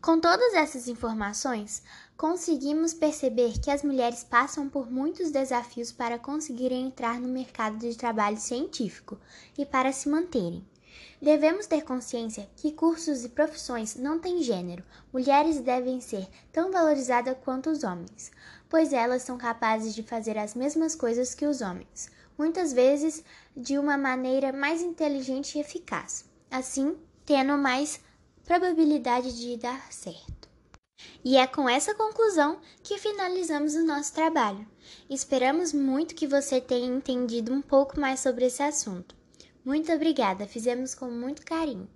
Com todas essas informações, conseguimos perceber que as mulheres passam por muitos desafios para conseguirem entrar no mercado de trabalho científico e para se manterem. Devemos ter consciência que cursos e profissões não têm gênero. Mulheres devem ser tão valorizadas quanto os homens, pois elas são capazes de fazer as mesmas coisas que os homens, muitas vezes de uma maneira mais inteligente e eficaz, assim tendo mais probabilidade de dar certo. E é com essa conclusão que finalizamos o nosso trabalho. Esperamos muito que você tenha entendido um pouco mais sobre esse assunto. Muito obrigada, fizemos com muito carinho.